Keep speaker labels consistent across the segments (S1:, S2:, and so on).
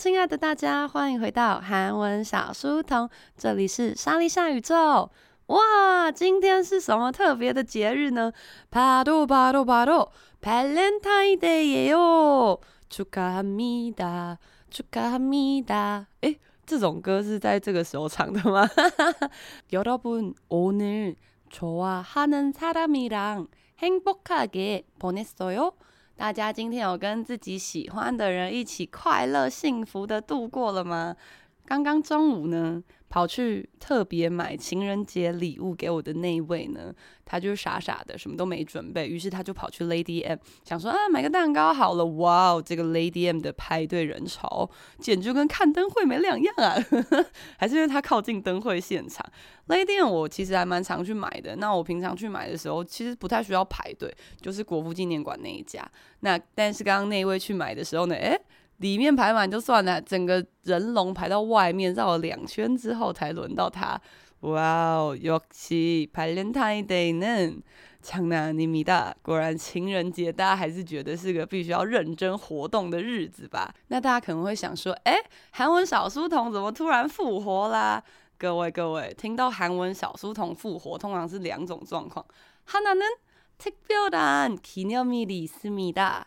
S1: Hello，亲爱的大家，欢迎回到韩文小书童，这里是莎莉夏宇宙。哇，今天是什么特别的节日呢？巴多巴多巴多，Valentine Day 哟！축하합니다，축하합니다。诶，这种歌是在这个时候唱的吗？여러분오늘좋아하는사람이랑행복하게보냈어요？ 大家今天有跟自己喜欢的人一起快乐幸福的度过了吗？刚刚中午呢，跑去特别买情人节礼物给我的那一位呢，他就傻傻的什么都没准备，于是他就跑去 Lady M 想说啊，买个蛋糕好了。哇哦，这个 Lady M 的排队人潮简直跟看灯会没两样啊！还是因为他靠近灯会现场。Lady M 我其实还蛮常去买的，那我平常去买的时候其实不太需要排队，就是国父纪念馆那一家。那但是刚刚那位去买的时候呢，诶。里面排满就算了，整个人龙排到外面绕了两圈之后才轮到他。哇哦，역시발렌타인데이는장난아닙니다。果然情人节大家还是觉得是个必须要认真活动的日子吧？那大家可能会想说，哎，韩文小书童怎么突然复活啦？各位各位，听到韩文小书童复活，通常是两种状况。하나는특별한기념일이있습니다。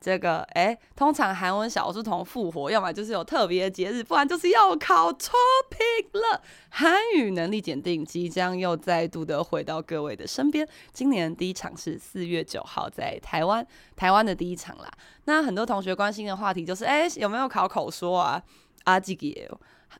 S1: 这个哎，通常韩文小书童复活，要么就是有特别的节日，不然就是要考 TOPIK 了。韩语能力检定即将又再度的回到各位的身边。今年第一场是四月九号在台湾，台湾的第一场啦。那很多同学关心的话题就是，哎，有没有考口说啊？阿基给，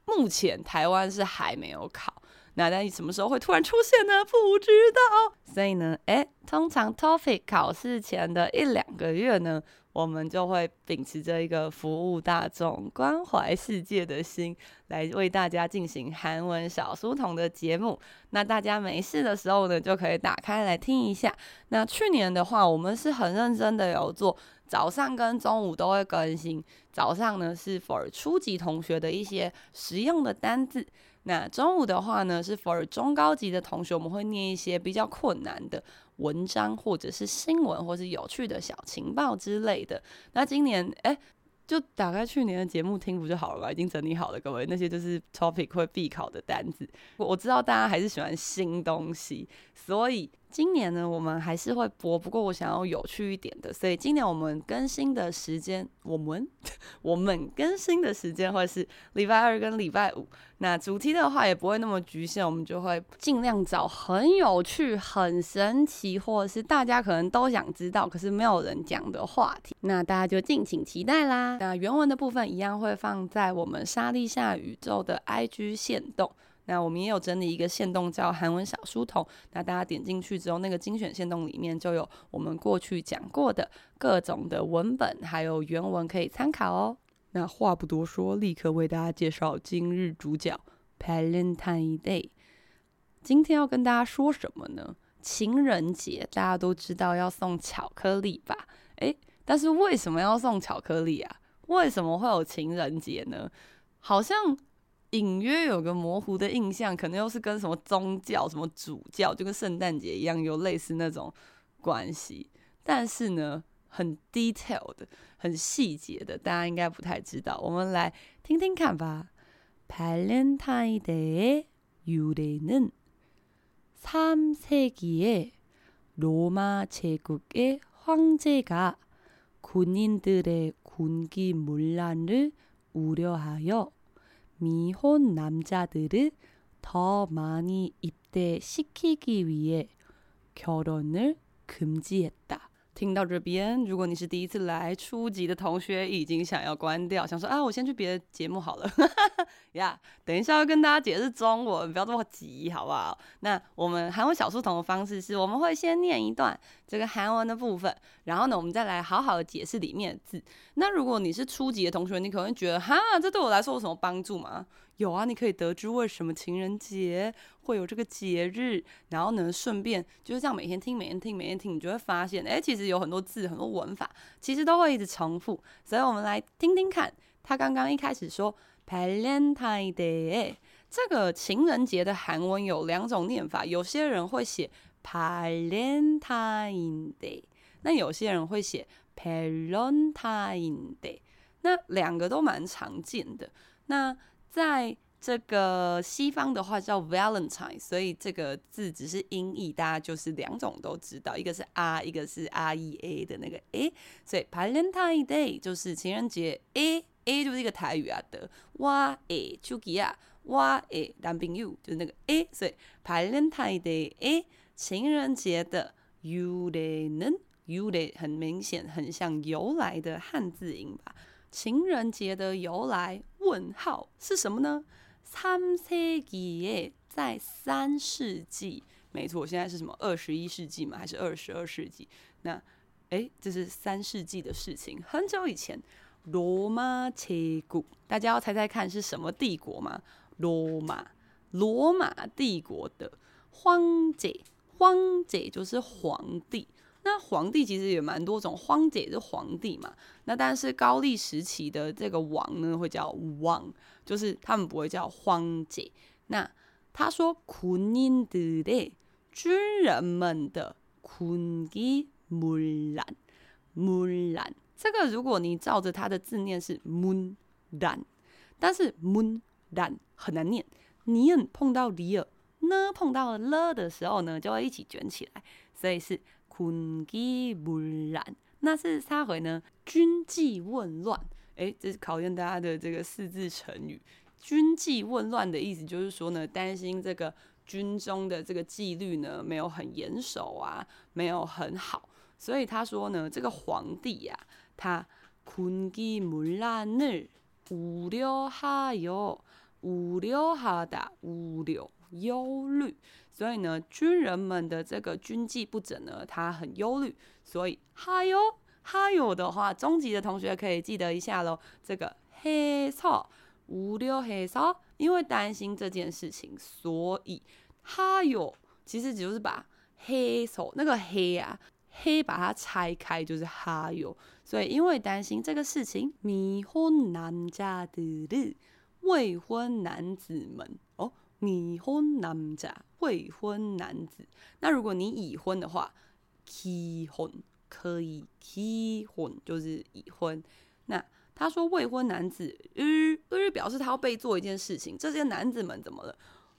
S1: 目前台湾是还没有考。那但你什么时候会突然出现呢？不知道。所以呢，哎，通常 TOPIK 考试前的一两个月呢，我们就会秉持着一个服务大众、关怀世界的心，来为大家进行韩文小书童的节目。那大家没事的时候呢，就可以打开来听一下。那去年的话，我们是很认真的有做，早上跟中午都会更新。早上呢是 for 初级同学的一些实用的单字，那中午的话呢是 for 中高级的同学，我们会念一些比较困难的。文章或者是新闻，或是有趣的小情报之类的。那今年，哎，就打开去年的节目听不就好了吧？已经整理好了，各位，那些就是 topic 会必考的单子。我我知道大家还是喜欢新东西，所以。今年呢，我们还是会播，不过我想要有趣一点的，所以今年我们更新的时间，我们我们更新的时间会是礼拜二跟礼拜五。那主题的话也不会那么局限，我们就会尽量找很有趣、很神奇，或者是大家可能都想知道，可是没有人讲的话题。那大家就敬请期待啦。那原文的部分一样会放在我们莎莉下宇宙的 IG 线动。那我们也有整理一个线动叫韩文小书童，那大家点进去之后，那个精选线动里面就有我们过去讲过的各种的文本，还有原文可以参考哦。那话不多说，立刻为大家介绍今日主角 Valentine Day。今天要跟大家说什么呢？情人节，大家都知道要送巧克力吧？诶，但是为什么要送巧克力啊？为什么会有情人节呢？好像。隐约有个模糊的印象，可能又是跟什么宗教、什么主教，就跟圣诞节一样，有类似那种关系。但是呢，很 detail 的、很细节的，大家应该不太知道。我们来听听看吧。발렌타인데이의 유래는 3세기에 로마 제국의 황제가 군인들의 군기문란을 우려하여 미혼 남자들을 더 많이 입대시키기 위해 결혼을 금지했다. 听到这边，如果你是第一次来初级的同学，已经想要关掉，想说啊，我先去别的节目好了。呀，yeah, 等一下要跟大家解释中文，不要这么急，好不好？那我们韩文小书童的方式是，我们会先念一段这个韩文的部分，然后呢，我们再来好好的解释里面的字。那如果你是初级的同学，你可能会觉得，哈，这对我来说有什么帮助吗？有啊，你可以得知为什么情人节会有这个节日，然后呢，顺便就是这样每天听，每天听，每天听，你就会发现，哎，其实有很多字，很多文法，其实都会一直重复。所以我们来听听看，他刚刚一开始说 Valentine Day，这个情人节的韩文有两种念法，有些人会写 Valentine Day，那有些人会写 Valentine Day，那两个都蛮常见的。那在这个西方的话叫 Valentine，所以这个字只是音译，大家就是两种都知道，一个是 R，一个是 R E A 的那个 A，所以 Valentine Day 就是情人节，A A 就是一个台语啊的，哇诶，手机啊，哇诶，男朋友就是那个 A，所以 Valentine Day A 情人节的 U 来呢，由来很明显很像由来的汉字音吧。情人节的由来？问号是什么呢？三世纪，在三世纪，没错，现在是什么？二十一世纪吗？还是二十二世纪？那，诶，这是三世纪的事情，很久以前，罗马帝国，大家要猜猜看是什么帝国吗？罗马，罗马帝国的皇帝，皇帝就是皇帝。那皇帝其实也蛮多种，皇帝也是皇帝嘛。那但是高丽时期的这个王呢，会叫王，就是他们不会叫皇帝。那他说，군인들의军人们的군기물 란， 물 란， 这个如果你照着它的字念是문 란， 但是문 란很难念，니은碰到里尔，呢碰到了的时候呢，就会一起卷起来，所以是。 军纪紊乱，那是啥回呢？军纪紊乱，诶，这是考验大家的这个四字成语。军纪紊乱的意思就是说呢，担心这个军中的这个纪律呢没有很严守啊，没有很好，所以他说呢，这个皇帝呀、啊，他军纪紊乱呢，无聊哈哟，无聊哈达，无聊忧虑。所以呢，军人们的这个军纪不整呢，他很忧虑。所以还有还有的话，中级的同学可以记得一下喽。这个黑色无聊黑色，因为担心这件事情，所以还有其实就是把黑色那个黑啊黑把它拆开，就是还有。所以因为担心这个事情，未婚男家的日未婚男子们哦。已婚男子，未婚男子。那如果你已婚的话，已婚可以，已婚就是已婚。那他说未婚男子，日日表示他要被做一件事情。这些男子们怎么了？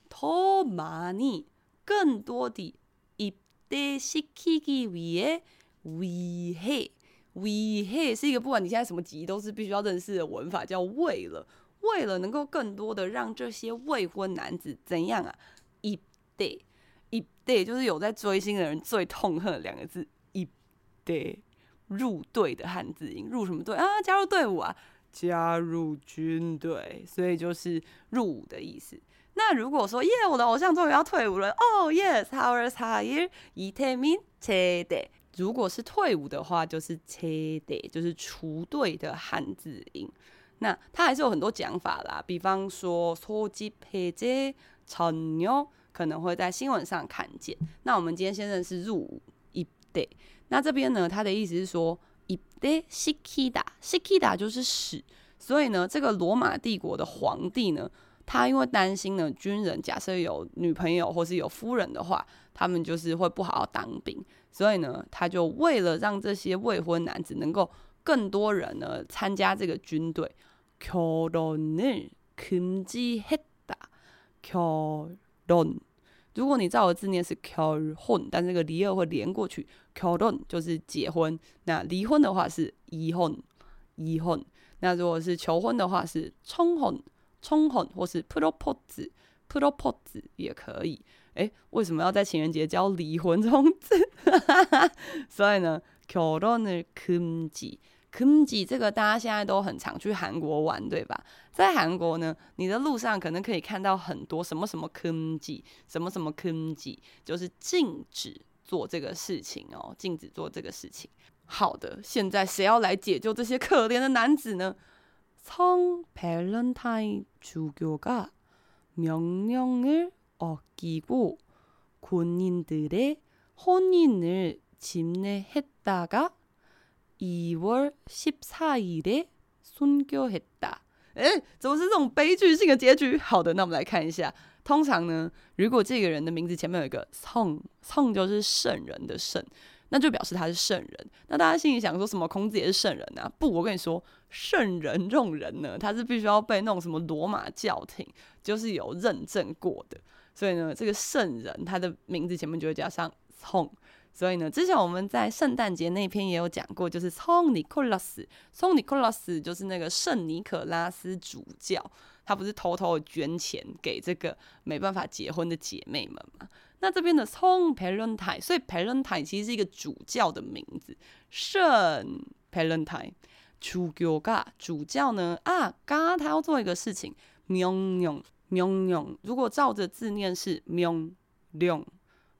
S1: 托马尼更多的一대시키기위해위해 위해是一个不管你现在什么级都是必须要认识的文法，叫为了。 为了能够更多的让这些未婚男子怎样啊？一队一队，就是有在追星的人最痛恨两个字，一队入队的汉字音，入什么队啊？加入队伍啊？加入军队，所以就是入伍的意思。那如果说耶，我的偶像终于要退伍了。哦，yes，how is he? 一 team 切。如果是退伍的话，就是切队，就是除队的汉字音。那它还是有很多讲法啦，比方说소집해제전역可能会在新闻上看见。那我们今天先认识入伍입대。那这边呢，它的意思是说입대시키다시키다就是使。所以呢，这个罗马帝国的皇帝呢，他因为担心呢，军人假设有女朋友或是有夫人的话，他们就是会不好好当兵。所以呢，他就为了让这些未婚男子能够更多人呢参加这个军队。 결혼을금지했다。결혼，如果你照我字念是결혼，但这个离二会连过去。결혼就是结婚，那离婚的话是이혼，이혼。那如果是求婚的话是청혼，청혼或是프로포즈，프로포즈也可以。诶，为什么要在情人节教离婚这种字？所以呢，결혼을금지。 금지这个大家现在都很常去韩国玩，对吧？在韩国呢，你的路上可能可以看到很多什么什么금지，什么什么금지，就是禁止做这个事情哦，禁止做这个事情。好的，现在谁要来解救这些可怜的男子呢？ 성 밸런타인 주교가 명령을 어기고 군인들의 혼인을 집례했다가 2월 14일에 순교했다。诶，怎么是这种悲剧性的结局？好的，那我们来看一下。通常呢，如果这个人的名字前面有一个성성就是圣人的圣，那就表示他是圣人。那大家心里想说什么？孔子也是圣人啊？不，我跟你说，圣人这种人呢，他是必须要被那种什么罗马教廷就是有认证过的。 所以呢，这个圣人他的名字前面就会加上聪。所以呢，之前我们在圣诞节那篇也有讲过，就是聪尼克拉斯，聪尼克拉斯就是那个圣尼可拉斯主教，他不是偷偷捐钱给这个没办法结婚的姐妹们吗？那这边的聪培伦泰，所以培伦泰其实是一个主教的名字，圣培伦泰，主教嘎，主教呢啊，刚刚，他要做一个事情，喵喵。명령，如果照着字念是명령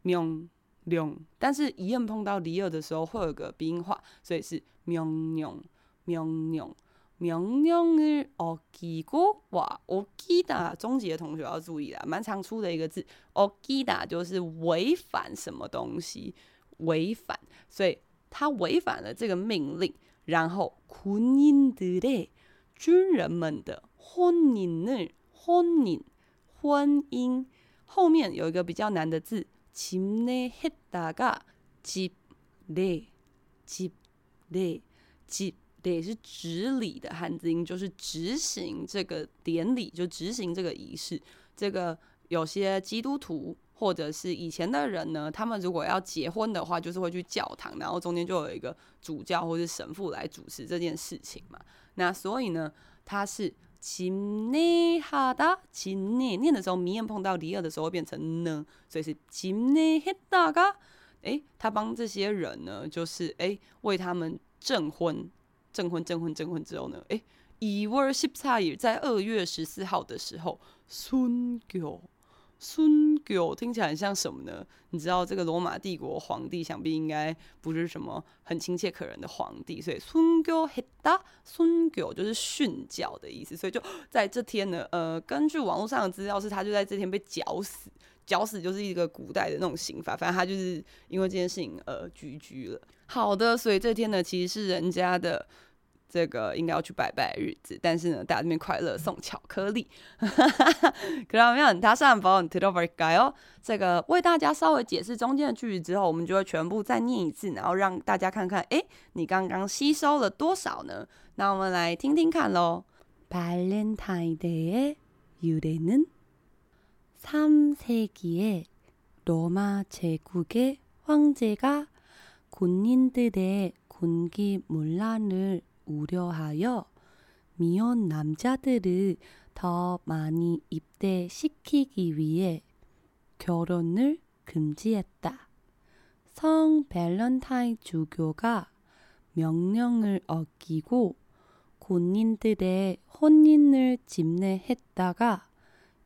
S1: 명。령，但是一样碰到리을的时候会有个鼻音化，所以是명령명령명령을어기고哇，어기다中级的同学要注意啦，蛮常出的一个字，어기다就是违反什么东西，违反，所以他违反了这个命令，然后군인들의军人们的혼인을 혼인婚姻后面有一个比较难的字。집례했다가 집례집례집례是执礼的汉字音，就是执行这个典礼，就执行这个仪式。这个有些基督徒或者是以前的人呢，他们如果要结婚的话，就是会去教堂，然后中间就有一个主教或是神父来主持这件事情嘛。那所以呢，他是。 今尼哈达今尼念的时候，鼻音碰到离耳的时候会变成呢，所以是今尼哈达嘎。哎，他帮这些人呢，就是哎、为他们证婚，证婚，证婚，证婚之后呢，哎、欸，以 worship 在二月十四号的时候，孙狗。孙狗听起来像什么呢？你知道这个罗马帝国皇帝想必应该不是什么很亲切可人的皇帝所以孙狗黑大孙狗就是训教的意思。所以就在这天呢呃根据网络上的资料是他就在这天被绞死。绞死就是一个古代的那种刑法反正他就是因为这件事情而拘居了。好的所以这天呢其实是人家的这个应该要去拜拜的日子，但是呢，大家这边快乐送巧克力。可能没有他上榜，提到不该哦。这个为大家稍微解释中间的句子之后，我们就会全部再念一次，然后让大家看看，哎，你刚刚吸收了多少呢？那我们来听听看喽。발렌타인데이의유래는삼세기에로마제국의황제가군인들의군기문란을 우려하여 미혼 남자들을 더 많이 입대시키기 위해 결혼을 금지했다. 성 밸런타인 주교가 명령을 어기고 군인들의 혼인을 집례했다가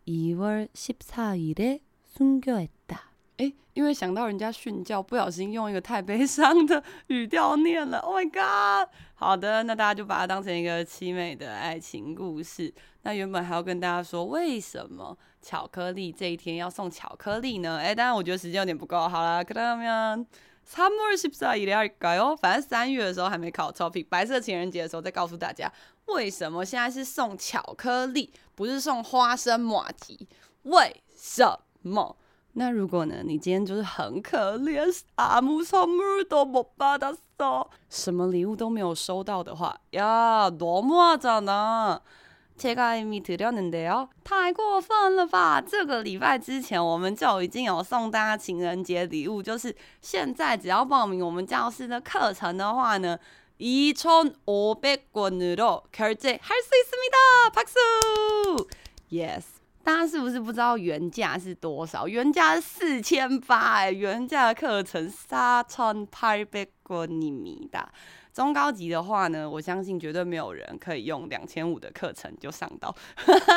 S1: 2월 14일에 순교했다. 诶，因为想到人家训教，不小心用一个太悲伤的语调念了。Oh my god！好的，那大家就把它当成一个凄美的爱情故事。那原本还要跟大家说，为什么巧克力这一天要送巧克力呢？诶，当然我觉得时间有点不够。好啦，그러면3월14일에할까요？反正三月的时候还没考 topic，白色情人节的时候再告诉大家为什么现在是送巧克力，不是送花生麻糬？为什么？ 那如果呢？你今天就是很可怜，아무선물도못받았어，什么礼物都没有收到的话，呀，너무하잖아제가이미드렸는데요，太过分了吧？这个礼拜之前我们就已经有送大家情人节礼物，就是现在只要报名我们教室的课程的话呢，이천오백원으로결제할수있습니다，박수，yes。 大家是不是不知道原价是多少？原价是四千八，哎，原价课程沙千八百过你米的。中高级的话呢，我相信绝对没有人可以用两千五的课程就上到，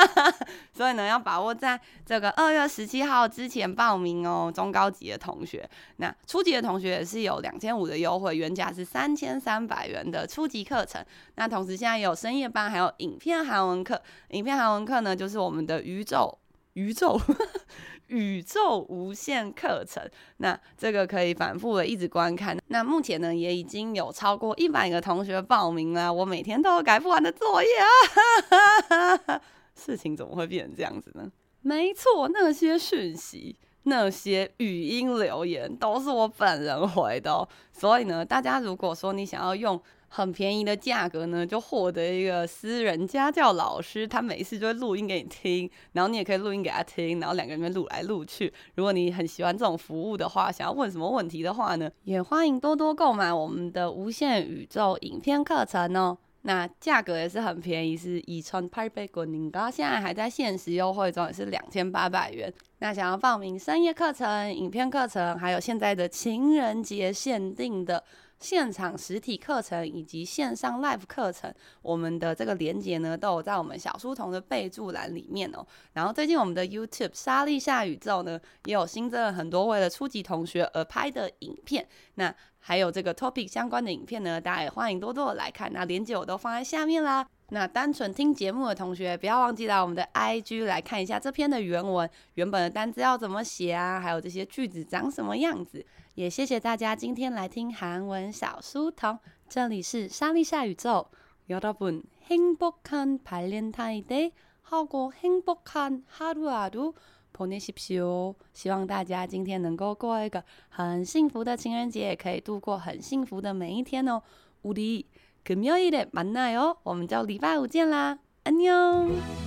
S1: 所以呢，要把握在这个二月十七号之前报名哦。中高级的同学，那初级的同学也是有两千五的优惠，原价是三千三百元的初级课程。那同时现在有深夜班，还有影片韩文课。影片韩文课呢，就是我们的宇宙宇宙。宇宙无限课程，那这个可以反复的一直观看。那目前呢，也已经有超过一百个同学报名了。我每天都有改不完的作业啊！事情怎么会变成这样子呢？没错，那些讯息、那些语音留言都是我本人回的哦。所以呢，大家如果说你想要用。很便宜的价格呢，就获得一个私人家教老师，他每一次就会录音给你听，然后你也可以录音给他听，然后两个人录来录去。如果你很喜欢这种服务的话，想要问什么问题的话呢，也欢迎多多购买我们的无限宇宙影片课程哦。那价格也是很便宜，是一千八百元，您刚现在还在限时优惠中，也是两千八百元。那想要报名深夜课程、影片课程，还有现在的情人节限定的。现场实体课程以及线上 live 课程，我们的这个连接呢，都有在我们小书童的备注栏里面哦。然后最近我们的 YouTube 莎莉夏宇宙呢，也有新增了很多为了初级同学而拍的影片。那还有这个 topic 相关的影片呢，大家也欢迎多多的来看。那连接我都放在下面啦。那单纯听节目的同学，不要忘记来我们的 IG 来看一下这篇的原文，原本的单字要怎么写啊？还有这些句子长什么样子？也谢谢大家今天来听韩文小书童，这里是莎莉夏宇宙。여러분행복한발렌타인데이하고행복한하루하루보내십시오。希望大家今天能够过一个很幸福的情人节，也可以度过很幸福的每一天哦。우리 금요일에 만나요. 我们就礼拜五见啦，安妞。